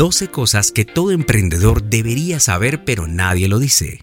Doce cosas que todo emprendedor debería saber pero nadie lo dice.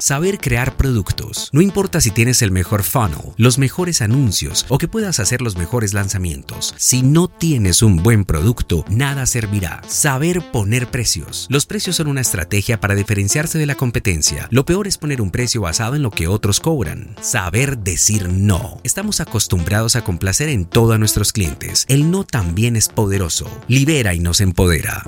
Saber crear productos. No importa si tienes el mejor funnel, los mejores anuncios o que puedas hacer los mejores lanzamientos. Si no tienes un buen producto, nada servirá. Saber poner precios. Los precios son una estrategia para diferenciarse de la competencia. Lo peor es poner un precio basado en lo que otros cobran. Saber decir no. Estamos acostumbrados a complacer en todos nuestros clientes. El no también es poderoso. Libera y nos empodera.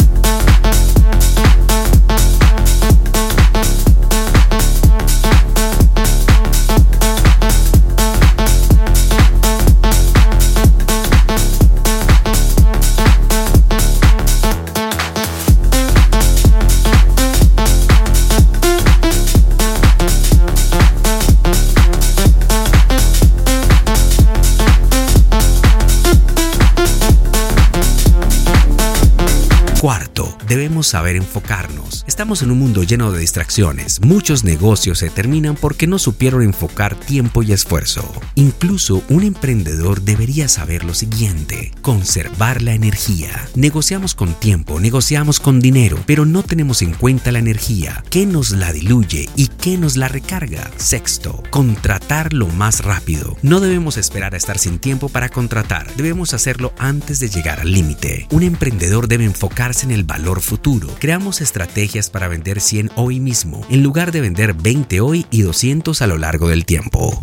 Saber enfocarnos. Estamos en un mundo lleno de distracciones. Muchos negocios se terminan porque no supieron enfocar tiempo y esfuerzo. Incluso un emprendedor debería saber lo siguiente, conservar la energía. Negociamos con tiempo, negociamos con dinero, pero no tenemos en cuenta la energía, qué nos la diluye y qué nos la recarga. Sexto, contratar lo más rápido. No debemos esperar a estar sin tiempo para contratar, debemos hacerlo antes de llegar al límite. Un emprendedor debe enfocar en el valor futuro. Creamos estrategias para vender 100 hoy mismo, en lugar de vender 20 hoy y 200 a lo largo del tiempo.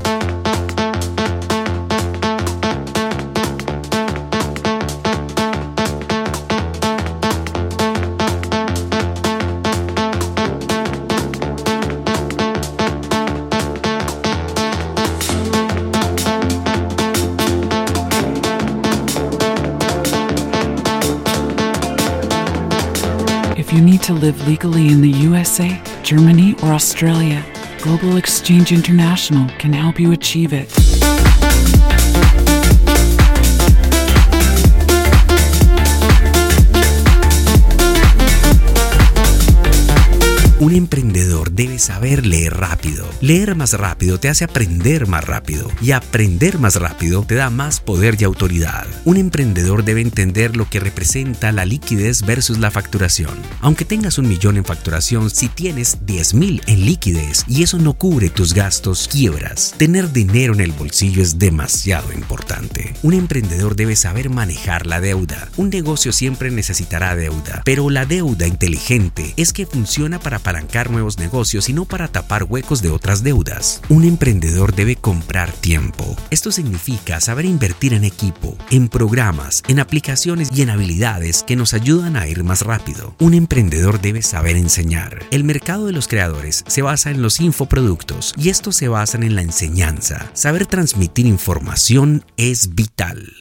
To live legally in the USA, Germany, or Australia, Global Exchange International can help you achieve it. Un emprendedor debe saber leer rápido. Leer más rápido te hace aprender más rápido y aprender más rápido te da más poder y autoridad. Un emprendedor debe entender lo que representa la liquidez versus la facturación. Aunque tengas un millón en facturación, si tienes 10 mil en liquidez y eso no cubre tus gastos, quiebras. Tener dinero en el bolsillo es demasiado importante. Un emprendedor debe saber manejar la deuda. Un negocio siempre necesitará deuda, pero la deuda inteligente es que funciona para apalancar nuevos negocios y no para tapar huecos de otras deudas. Un emprendedor debe comprar tiempo. Esto significa saber invertir en equipo, en programas, en aplicaciones y en habilidades que nos ayudan a ir más rápido. Un emprendedor debe saber enseñar. El mercado de los creadores se basa en los infoproductos y estos se basan en la enseñanza. Saber transmitir información es vital.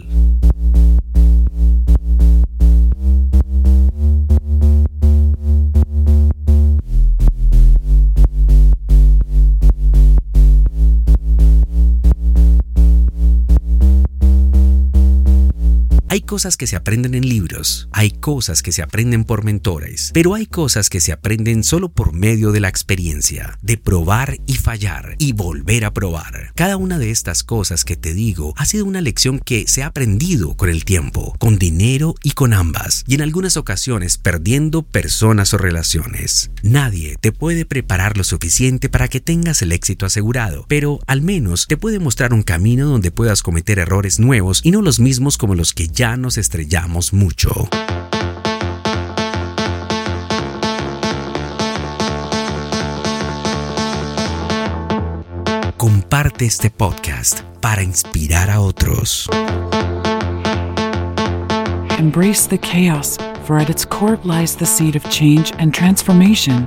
Cosas que se aprenden en libros, hay cosas que se aprenden por mentores, pero hay cosas que se aprenden solo por medio de la experiencia, de probar y fallar y volver a probar. Cada una de estas cosas que te digo ha sido una lección que se ha aprendido con el tiempo, con dinero y con ambas, y en algunas ocasiones perdiendo personas o relaciones. Nadie te puede preparar lo suficiente para que tengas el éxito asegurado, pero al menos te puede mostrar un camino donde puedas cometer errores nuevos y no los mismos como los que nos estrellamos mucho. Comparte este podcast para inspirar a otros. Embrace the chaos, for at its core lies the seed of change and transformation.